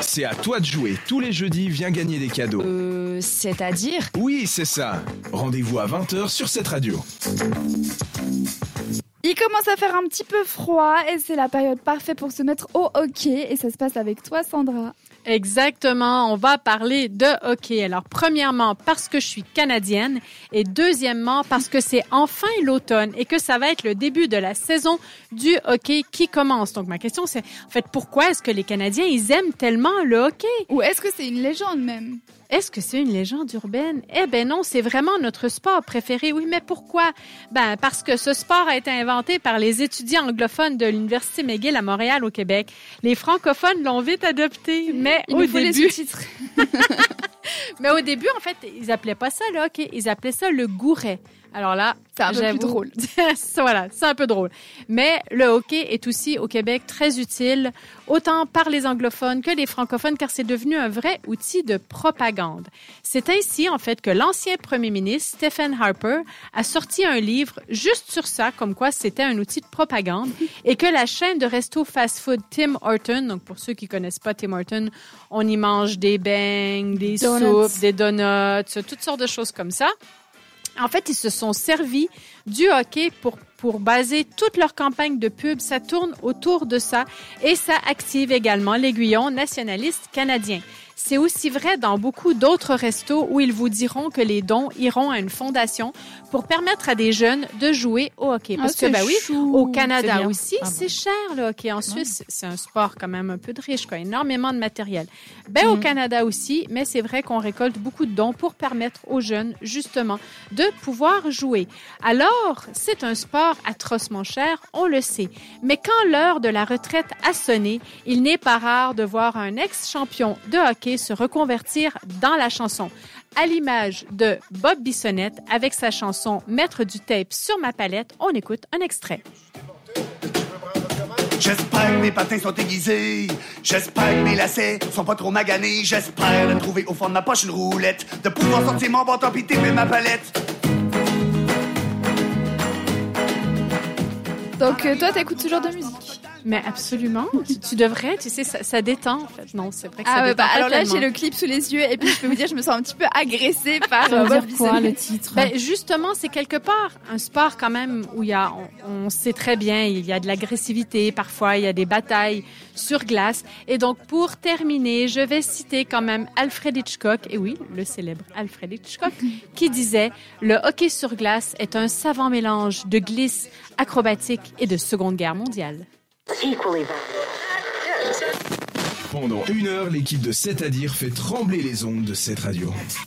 C'est à toi de jouer. Tous les jeudis, viens gagner des cadeaux. Euh, c'est-à-dire? Oui, c'est ça. Rendez-vous à 20h sur cette radio. Il commence à faire un petit peu froid et c'est la période parfaite pour se mettre au hockey et ça se passe avec toi Sandra. Exactement, on va parler de hockey. Alors, premièrement, parce que je suis canadienne et deuxièmement, parce que c'est enfin l'automne et que ça va être le début de la saison du hockey qui commence. Donc, ma question, c'est, en fait, pourquoi est-ce que les Canadiens, ils aiment tellement le hockey? Ou est-ce que c'est une légende même? Est-ce que c'est une légende urbaine? Eh ben non, c'est vraiment notre sport préféré. Oui, mais pourquoi? Ben, parce que ce sport a été inventé par les étudiants anglophones de l'Université McGill à Montréal, au Québec. Les francophones l'ont vite adopté, mais Il au les début... sous-titres. Mais au début, en fait, ils appelaient pas ça le hockey, ils appelaient ça le gouret. Alors là, C'est un peu plus drôle. voilà, c'est un peu drôle. Mais le hockey est aussi au Québec très utile, autant par les anglophones que les francophones, car c'est devenu un vrai outil de propagande. C'est ainsi, en fait, que l'ancien premier ministre, Stephen Harper, a sorti un livre juste sur ça, comme quoi c'était un outil de propagande, et que la chaîne de resto fast-food Tim Horton, donc pour ceux qui connaissent pas Tim Horton, on y mange des beignes, des Donuts. soupes, des donuts, toutes sortes de choses comme ça. En fait, ils se sont servis du hockey pour, pour baser toute leur campagne de pub. Ça tourne autour de ça et ça active également l'aiguillon nationaliste canadien. C'est aussi vrai dans beaucoup d'autres restos où ils vous diront que les dons iront à une fondation pour permettre à des jeunes de jouer au hockey. Parce Ah, que, ben oui, chou. au Canada aussi, Ah bon. c'est cher le hockey. En Suisse, c'est un sport quand même un peu de riche, quoi. Énormément de matériel. Ben, au Canada aussi, mais c'est vrai qu'on récolte beaucoup de dons pour permettre aux jeunes, justement, de pouvoir jouer. Alors, c'est un sport atrocement cher, on le sait. Mais quand l'heure de la retraite a sonné, il n'est pas rare de voir un ex-champion de hockey se reconvertir dans la chanson. À l'image de Bob Bissonnette avec sa chanson Mettre du tape sur ma palette, on écoute un extrait. J'espère que mes patins sont aiguisés. J'espère que mes lacets sont pas trop maganés. J'espère de trouver au fond de ma poche une roulette. De pouvoir sortir mon bâton pis taper ma palette. Donc euh, toi t'écoutes ce genre de musique Mais absolument, tu, tu devrais, tu sais, ça, ça détend en fait. Non, c'est vrai que ça Ah ouais, détend bah pas alors là j'ai le clip sous les yeux et puis je peux vous dire je me sens un petit peu agressée par Ça euh, veut Bob dire quoi, le titre? Ben, justement, c'est quelque part un sport quand même où il y a, on, on sait très bien, il y a de l'agressivité, parfois il y a des batailles sur glace. Et donc, pour terminer, je vais citer quand même Alfred Hitchcock, et oui, le célèbre Alfred Hitchcock, qui disait, le hockey sur glace est un savant mélange de glisse, acrobatique et de Seconde Guerre mondiale. Pendant une heure, l'équipe de 7 à dire fait trembler les ondes de cette radio.